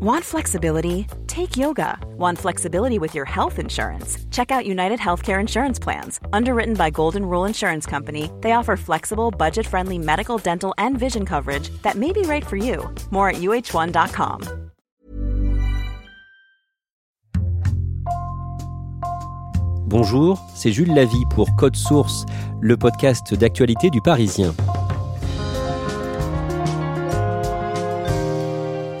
Want flexibility? Take yoga. Want flexibility with your health insurance? Check out United Healthcare Insurance Plans. Underwritten by Golden Rule Insurance Company, they offer flexible, budget friendly medical, dental, and vision coverage that may be right for you. More at uh1.com. Bonjour, c'est Jules Lavie pour Code Source, le podcast d'actualité du Parisien.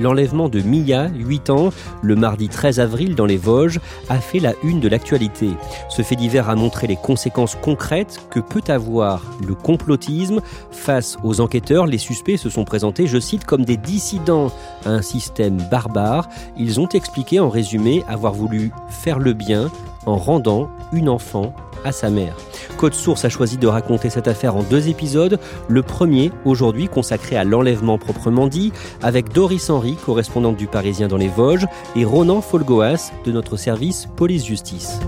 L'enlèvement de Mia, 8 ans, le mardi 13 avril dans les Vosges, a fait la une de l'actualité. Ce fait divers a montré les conséquences concrètes que peut avoir le complotisme. Face aux enquêteurs, les suspects se sont présentés, je cite, comme des dissidents à un système barbare. Ils ont expliqué en résumé avoir voulu faire le bien en rendant une enfant à sa mère. Code Source a choisi de raconter cette affaire en deux épisodes. Le premier, aujourd'hui, consacré à l'enlèvement proprement dit, avec Doris Henry, correspondante du Parisien dans les Vosges, et Ronan Folgoas de notre service police-justice.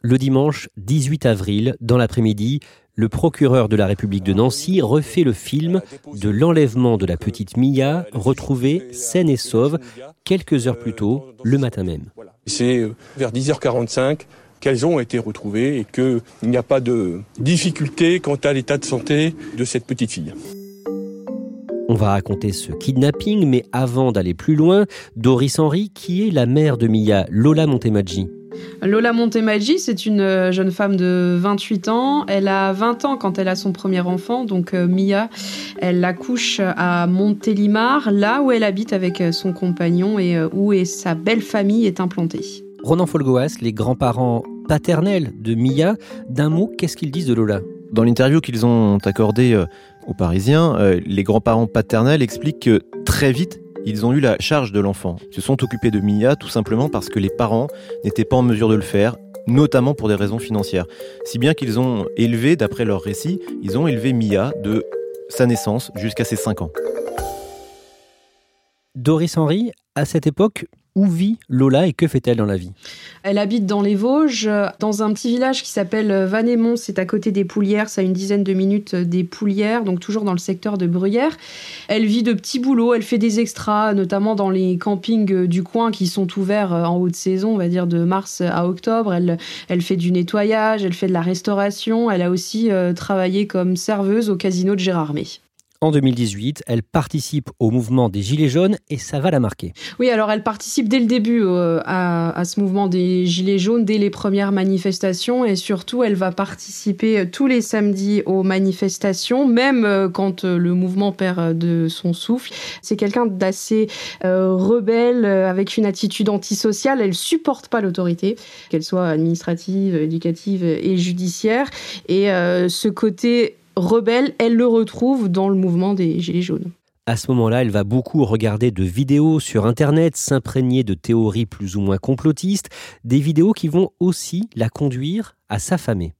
Le dimanche 18 avril, dans l'après-midi, le procureur de la République de Nancy refait le film de l'enlèvement de la petite Mia, retrouvée saine et sauve quelques heures plus tôt, le matin même. C'est euh, vers 10h45 qu'elles ont été retrouvées et qu'il n'y a pas de difficulté quant à l'état de santé de cette petite fille. On va raconter ce kidnapping, mais avant d'aller plus loin, Doris Henry, qui est la mère de Mia, Lola Montemaggi. Lola Montemaggi, c'est une euh, jeune femme de 28 ans. Elle a 20 ans quand elle a son premier enfant, donc euh, Mia. Elle l'accouche à Montélimar, là où elle habite avec euh, son compagnon et où sa belle famille est implantée. Ronan Folgoas, les grands-parents paternels de Mia, d'un mot, qu'est-ce qu'ils disent de Lola? Dans l'interview qu'ils ont accordée aux Parisiens, les grands-parents paternels expliquent que très vite, ils ont eu la charge de l'enfant. Ils se sont occupés de Mia tout simplement parce que les parents n'étaient pas en mesure de le faire, notamment pour des raisons financières. Si bien qu'ils ont élevé, d'après leur récit, ils ont élevé Mia de sa naissance jusqu'à ses 5 ans. Doris Henry, à cette époque, où vit Lola et que fait-elle dans la vie? Elle habite dans les Vosges, dans un petit village qui s'appelle Vanémont. C'est à côté des Poulières, ça a une dizaine de minutes des Poulières, donc toujours dans le secteur de Bruyères. Elle vit de petits boulots, elle fait des extras, notamment dans les campings du coin qui sont ouverts en haute saison, on va dire de mars à octobre. Elle, fait du nettoyage, elle fait de la restauration. Elle a aussi euh, travaillé comme serveuse au casino de Gérardmer. En 2018, elle participe au mouvement des Gilets jaunes et ça va la marquer. Oui, alors elle participe dès le début euh, à, ce mouvement des Gilets jaunes, dès les premières manifestations et surtout elle va participer tous les samedis aux manifestations, même euh, quand euh, le mouvement perd de son souffle. C'est quelqu'un d'assez rebelle, avec une attitude antisociale. Elle supporte pas l'autorité, qu'elle soit administrative, éducative et judiciaire. Et ce côté rebelle, elle le retrouve dans le mouvement des Gilets jaunes. À ce moment-là, elle va beaucoup regarder de vidéos sur Internet, s'imprégner de théories plus ou moins complotistes, des vidéos qui vont aussi la conduire à s'affamer.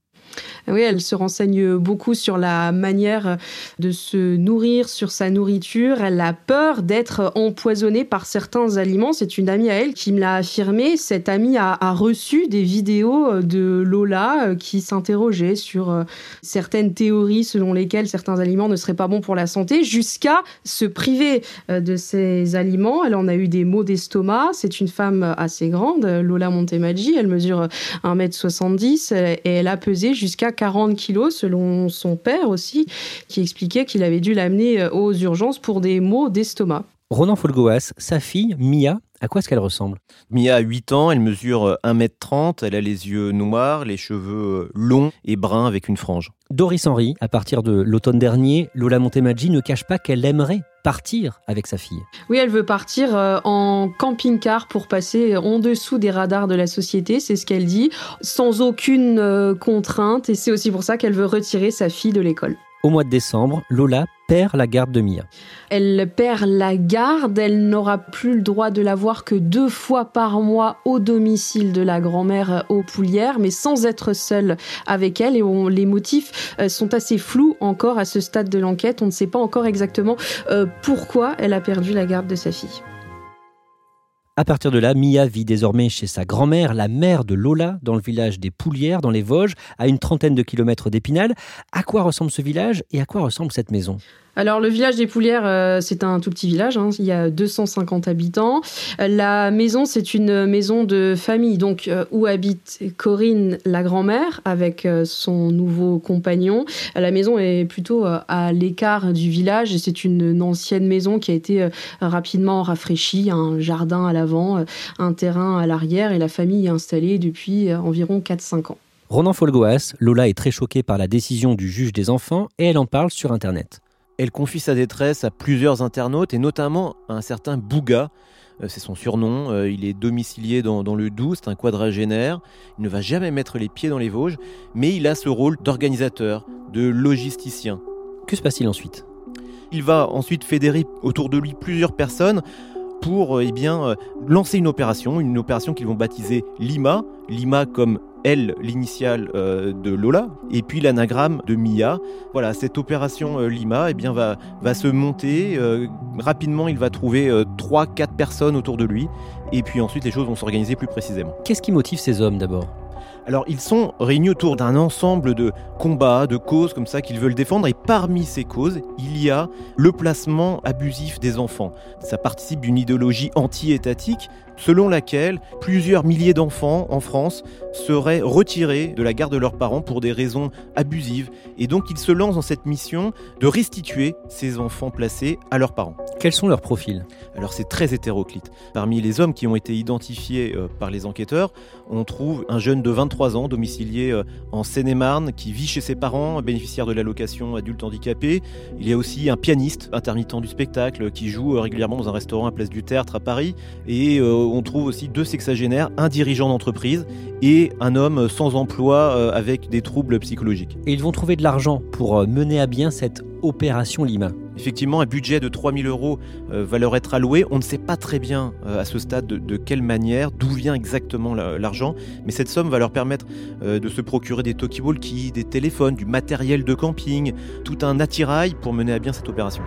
Oui, elle se renseigne beaucoup sur la manière de se nourrir, sur sa nourriture. Elle a peur d'être empoisonnée par certains aliments. C'est une amie à elle qui me l'a affirmé. Cette amie a, reçu des vidéos de Lola euh, qui s'interrogeait sur euh, certaines théories selon lesquelles certains aliments ne seraient pas bons pour la santé, jusqu'à se priver euh, de ces aliments. Elle en a eu des maux d'estomac. C'est une femme assez grande, Lola Montemaggi. Elle mesure 1m70 et elle a pesé jusqu'à 40 kilos, selon son père aussi, qui expliquait qu'il avait dû l'amener euh, aux urgences pour des maux d'estomac. Ronan Folgoas, sa fille, Mia, À quoi est-ce qu'elle ressemble? Mia a 8 ans, elle mesure 1m30, elle a les yeux noirs, les cheveux longs et bruns avec une frange. Doris Henry, à partir de l'automne dernier, Lola Montemaggi ne cache pas qu'elle aimerait partir avec sa fille. Oui, elle veut partir euh, en camping-car pour passer en dessous des radars de la société, c'est ce qu'elle dit, sans aucune euh, contrainte, et c'est aussi pour ça qu'elle veut retirer sa fille de l'école. Au mois de décembre, Lola perd la garde de Mia. Elle perd la garde, elle n'aura plus le droit de la voir que deux fois par mois au domicile de la grand-mère aux Poulières, mais sans être seule avec elle. Et les motifs euh, sont assez flous encore à ce stade de l'enquête. On ne sait pas encore exactement euh, pourquoi elle a perdu la garde de sa fille. À partir de là, Mia vit désormais chez sa grand-mère, la mère de Lola, dans le village des Poulières, dans les Vosges, à une trentaine de kilomètres d'Épinal. À quoi ressemble ce village et à quoi ressemble cette maison? Alors le village des Poulières, euh, c'est un tout petit village, hein. il y a 250 habitants. La maison, c'est une maison de famille, donc euh, où habite Corinne, la grand-mère, avec euh, son nouveau compagnon. La maison est plutôt à l'écart du village c'est une, ancienne maison qui a été rapidement rafraîchie, un jardin à l'avant, un terrain à l'arrière et la famille est installée depuis environ 4-5 ans. Ronan Folgoas, Lola est très choquée par la décision du juge des enfants et elle en parle sur Internet. Elle confie sa détresse à plusieurs internautes et notamment à un certain Bouga. Euh, c'est son surnom. Euh, il est domicilié dans, le Doubs, c'est un quadragénaire. Il ne va jamais mettre les pieds dans les Vosges, mais il a ce rôle d'organisateur, de logisticien. Que se passe-t-il ensuite? Il va ensuite fédérer autour de lui plusieurs personnes pour euh, eh bien, lancer une opération, une opération qu'ils vont baptiser Lima. Lima comme L, l'initiale euh, de Lola, et puis l'anagramme de Mia. Voilà, cette opération euh, Lima eh bien, va, se monter. Euh, rapidement, il va trouver 3-4 personnes autour de lui, et puis ensuite les choses vont s'organiser plus précisément. Qu'est-ce qui motive ces hommes d'abord? Alors ils sont réunis autour d'un ensemble de combats, de causes comme ça qu'ils veulent défendre et parmi ces causes, il y a le placement abusif des enfants. Ça participe d'une idéologie anti-étatique selon laquelle plusieurs milliers d'enfants en France seraient retirés de la garde de leurs parents pour des raisons abusives. Et donc ils se lancent dans cette mission de restituer ces enfants placés à leurs parents. Quels sont leurs profils? Alors c'est très hétéroclite. Parmi les hommes qui ont été identifiés euh, par les enquêteurs, on trouve un jeune de 23 ans domicilié euh, en Seine-et-Marne qui vit chez ses parents, bénéficiaire de l'allocation adulte handicapé. Il y a aussi un pianiste intermittent du spectacle qui joue euh, régulièrement dans un restaurant à Place du Tertre à Paris et on trouve aussi deux sexagénaires, un dirigeant d'entreprise et un homme sans emploi euh, avec des troubles psychologiques. Et ils vont trouver de l'argent pour euh, mener à bien cette opération Lima. Effectivement, un budget de 3000 euros euh, va leur être alloué. On ne sait pas très bien à ce stade de, quelle manière, d'où vient exactement l'argent, mais cette somme va leur permettre de se procurer des talkie-walkie, des téléphones, du matériel de camping, tout un attirail pour mener à bien cette opération.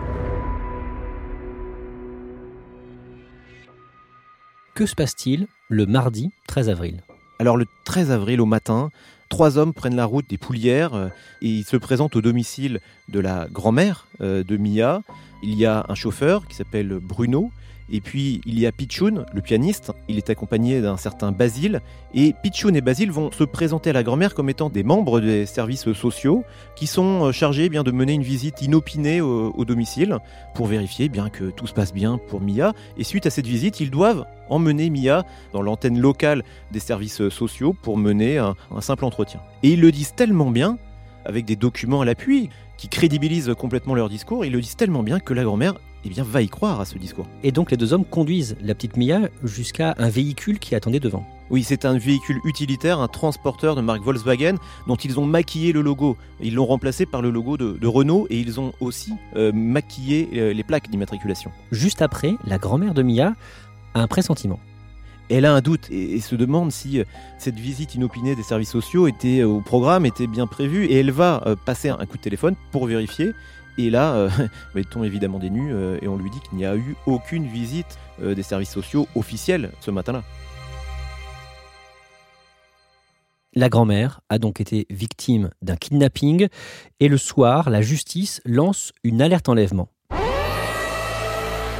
Que se passe-t-il le mardi 13 avril? Alors le 13 avril au matin, trois hommes prennent la route des Poulières euh, et ils se présentent au domicile de la grand-mère euh, de Mia. Il y a un chauffeur qui s'appelle Bruno et puis il y a Pichoun, le pianiste. Il est accompagné d'un certain Basile. Et Pichoun et Basile vont se présenter à la grand-mère comme étant des membres des services sociaux qui sont euh, chargés eh bien, de mener une visite inopinée au, domicile pour vérifier eh bien, que tout se passe bien pour Mia. Et suite à cette visite, ils doivent emmener Mia dans l'antenne locale des services sociaux pour mener un, un simple entretien. Et ils le disent tellement bien, avec des documents à l'appui, qui crédibilisent complètement leur discours, ils le disent tellement bien que la grand-mère eh bien, va y croire à ce discours. Et donc les deux hommes conduisent la petite Mia jusqu'à un véhicule qui attendait devant. Oui, c'est un véhicule utilitaire, un transporteur de marque Volkswagen dont ils ont maquillé le logo. Ils l'ont remplacé par le logo de, Renault et ils ont aussi euh, maquillé euh, les plaques d'immatriculation. Juste après, la grand-mère de Mia a un pressentiment. Elle a un doute et, se demande si euh, cette visite inopinée des services sociaux était au programme, était bien prévue et elle va passer un coup de téléphone pour vérifier et là, euh, il tombe évidemment des nues euh, et on lui dit qu'il n'y a eu aucune visite euh, des services sociaux officiels ce matin-là. La grand-mère a donc été victime d'un kidnapping et le soir, la justice lance une alerte enlèvement.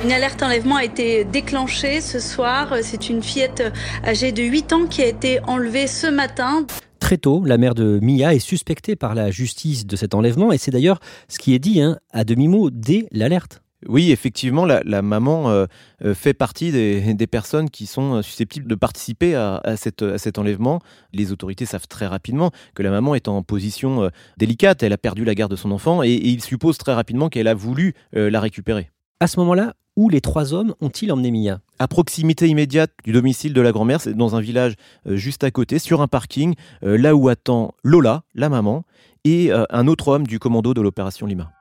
Une alerte enlèvement a été déclenchée ce soir. C'est une fillette âgée de 8 ans qui a été enlevée ce matin. Très tôt, la mère de Mia est suspectée par la justice de cet enlèvement et c'est d'ailleurs ce qui est dit hein, à demi-mot dès l'alerte. Oui, effectivement, la, maman euh, euh, fait partie des, personnes qui sont euh, susceptibles de participer à, cet enlèvement. Les autorités savent très rapidement que la maman est en position délicate, elle a perdu la garde de son enfant et, et ils supposent très rapidement qu'elle a voulu la récupérer. À ce moment-là, où les trois hommes ont-ils emmené Mia? À proximité immédiate du domicile de la grand-mère, c'est dans un village juste à côté, sur un parking, là où attend Lola, la maman, et un autre homme du commando de l'opération Lima.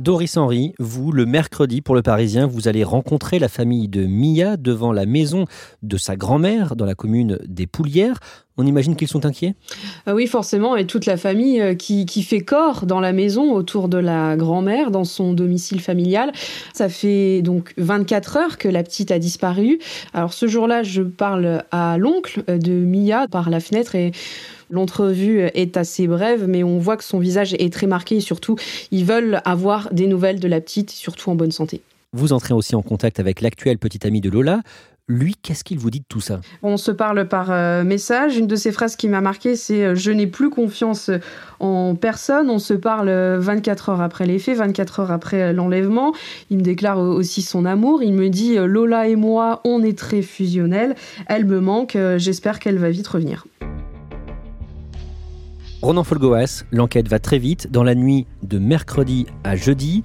Doris Henry, vous, le mercredi pour le Parisien, vous allez rencontrer la famille de Mia devant la maison de sa grand-mère dans la commune des Poulières. On imagine qu'ils sont inquiets? Ah Oui, forcément, et toute la famille euh, qui, qui, fait corps dans la maison autour de la grand-mère, dans son domicile familial. Ça fait donc 24 heures que la petite a disparu. Alors ce jour-là, je parle à l'oncle de Mia par la fenêtre et L'entrevue est assez brève, mais on voit que son visage est très marqué et surtout, ils veulent avoir des nouvelles de la petite, surtout en bonne santé. Vous entrez aussi en contact avec l'actuel petit ami de Lola. Lui, qu'est-ce qu'il vous dit de tout ça? On se parle par euh, message. Une de ses phrases qui m'a marqué, c'est euh, Je n'ai plus confiance en personne. On se parle 24 euh, heures après les faits, 24 heures après l'enlèvement. Il me déclare aussi son amour. Il me dit Lola et moi, on est très fusionnels. Elle me manque. J'espère qu'elle va vite revenir. Ronan Folgoas, l'enquête va très vite. Dans la nuit de mercredi à jeudi,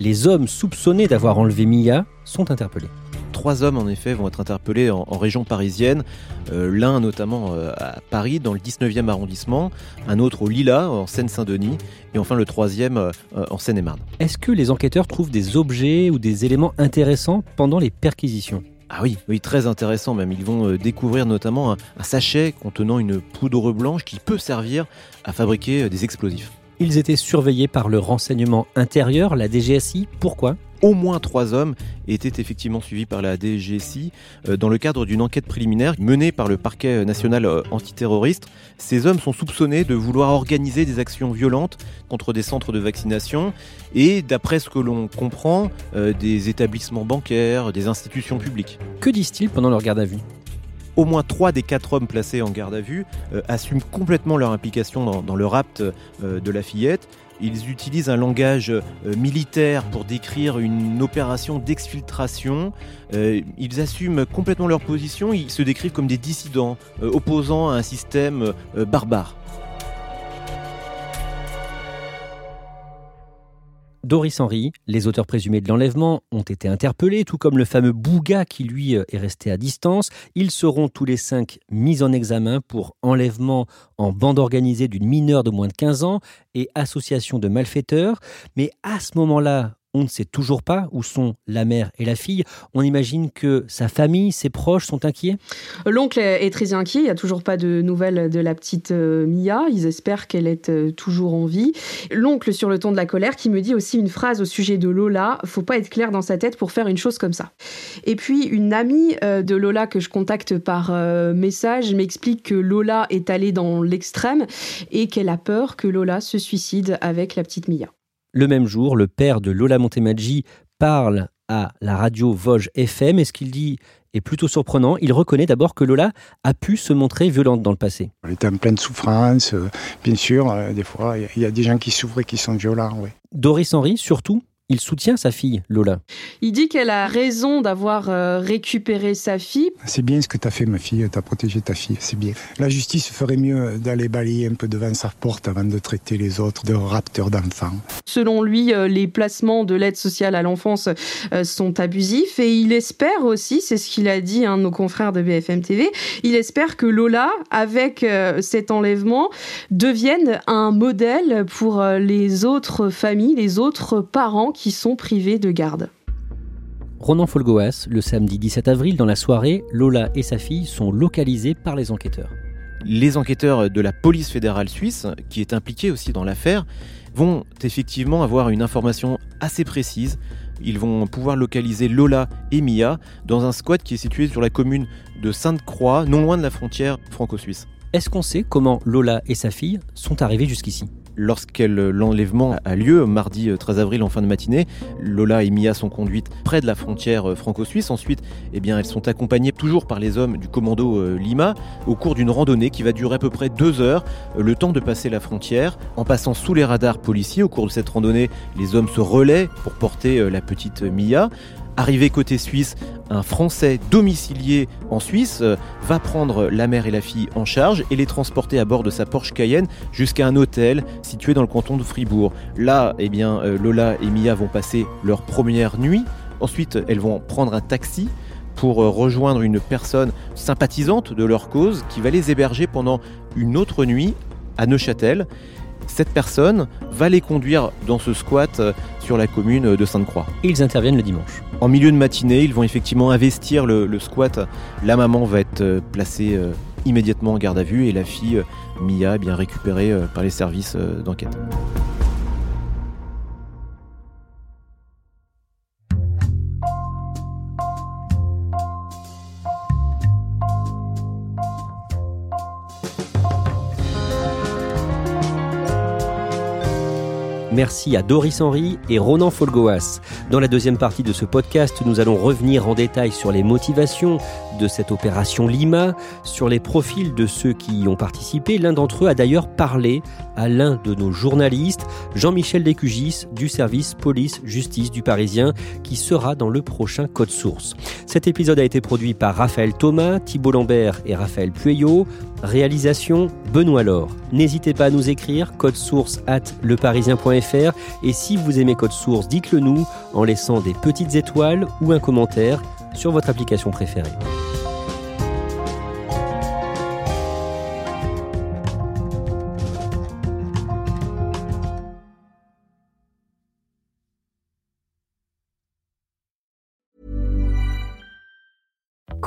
les hommes soupçonnés d'avoir enlevé Mia sont interpellés. Trois hommes, en effet, vont être interpellés en, région parisienne. Euh, l'un notamment euh, à Paris, dans le 19e arrondissement, un autre au Lila, en Seine-Saint-Denis, et enfin le troisième euh, en Seine-et-Marne. Est-ce que les enquêteurs trouvent des objets ou des éléments intéressants pendant les perquisitions? Ah oui, oui, très intéressant même. Ils vont euh, découvrir notamment un, sachet contenant une poudre blanche qui peut servir à fabriquer euh, des explosifs. Ils étaient surveillés par le renseignement intérieur, la DGSI. Pourquoi? Au moins trois hommes étaient effectivement suivis par la DGSI euh, dans le cadre d'une enquête préliminaire menée par le parquet national euh, antiterroriste. Ces hommes sont soupçonnés de vouloir organiser des actions violentes contre des centres de vaccination et, d'après ce que l'on comprend, euh, des établissements bancaires, des institutions publiques. Que disent-ils pendant leur garde à vue? Au moins trois des quatre hommes placés en garde à vue assument complètement leur implication dans, le rapt de la fillette ils utilisent un langage euh, militaire pour décrire une opération d'exfiltration. Euh, ils assument complètement leur position. Ils se décrivent comme des dissidents, euh, opposant à un système barbare. Doris Henry, les auteurs présumés de l'enlèvement, ont été interpellés, tout comme le fameux Bouga qui lui est resté à distance. Ils seront tous les cinq mis en examen pour enlèvement en bande organisée d'une mineure de moins de 15 ans et association de malfaiteurs. Mais à ce moment-là, on ne sait toujours pas où sont la mère et la fille. On imagine que sa famille, ses proches sont inquiets L'oncle est très inquiet. Il n'y a toujours pas de nouvelles de la petite euh, Mia. Ils espèrent qu'elle est euh, toujours en vie. L'oncle, sur le ton de la colère, qui me dit aussi une phrase au sujet de Lola. Faut pas être clair dans sa tête pour faire une chose comme ça. Et puis, une amie euh, de Lola que je contacte par message m'explique que Lola est allée dans l'extrême et qu'elle a peur que Lola se suicide avec la petite Mia. Le même jour, le père de Lola Montemaggi parle à la radio Vosges FM et ce qu'il dit est plutôt surprenant. Il reconnaît d'abord que Lola a pu se montrer violente dans le passé. Elle était en pleine souffrance, euh, bien sûr, euh, des fois, il y a des gens qui souffrent et qui sont violents. Doris Henry, surtout, il soutient sa fille, Lola. Il dit qu'elle a raison d'avoir euh, récupéré sa fille. C'est bien ce que tu as fait, ma fille, tu as protégé ta fille, c'est bien. La justice ferait mieux d'aller balayer un peu devant sa porte avant de traiter les autres de rapteurs d'enfants. Selon lui, euh, les placements de l'aide sociale à l'enfance euh, sont abusifs et il espère aussi, c'est ce qu'il a dit à un de nos confrères de BFM TV, il espère que Lola, avec cet enlèvement, devienne un modèle pour les autres familles, les autres parents qui sont privés de garde. Ronan Folgoas, le samedi 17 avril, dans la soirée, Lola et sa fille sont localisés par les enquêteurs. Les enquêteurs de la police fédérale suisse, qui est impliquée aussi dans l'affaire, vont effectivement avoir une information assez précise. Ils vont pouvoir localiser Lola et Mia dans un squat qui est situé sur la commune de Sainte-Croix, non loin de la frontière franco-suisse. Est-ce qu'on sait comment Lola et sa fille sont arrivées jusqu'ici? Lorsque l'enlèvement a lieu, mardi 13 avril en fin de matinée, Lola et Mia sont conduites près de la frontière franco-suisse. Ensuite, eh bien, elles sont accompagnées toujours par les hommes du commando Lima au cours d'une randonnée qui va durer à peu près deux heures, le temps de passer la frontière. En passant sous les radars policiers, au cours de cette randonnée, les hommes se relaient pour porter la petite Mia. Arrivé côté suisse, un Français domicilié en Suisse euh, va prendre la mère et la fille en charge et les transporter à bord de sa Porsche Cayenne jusqu'à un hôtel situé dans le canton de Fribourg. Là, eh bien, euh, Lola et Mia vont passer leur première nuit. Ensuite, elles vont prendre un taxi pour euh, rejoindre une personne sympathisante de leur cause qui va les héberger pendant une autre nuit à Neuchâtel cette personne va les conduire dans ce squat euh, sur la commune de Sainte-Croix. Ils interviennent le dimanche. En milieu de matinée, ils vont effectivement investir le, squat. La maman va être euh, placée euh, immédiatement en garde à vue et la fille, Mia, bien récupérée par les services d'enquête. Merci à Doris Henry et Ronan Folgoas. Dans la deuxième partie de ce podcast, nous allons revenir en détail sur les motivations de cette opération Lima, sur les profils de ceux qui y ont participé. L'un d'entre eux a d'ailleurs parlé à l'un de nos journalistes, Jean-Michel Descugis, du service police-justice du Parisien, qui sera dans le prochain Code Source. Cet épisode a été produit par Raphaël Thomas, Thibault Lambert et Raphaël Pueyo. Réalisation Benoît Laure. N'hésitez pas à nous écrire code source at leparisien.fr et si vous aimez code source, dites-le nous en laissant des petites étoiles ou un commentaire sur votre application préférée.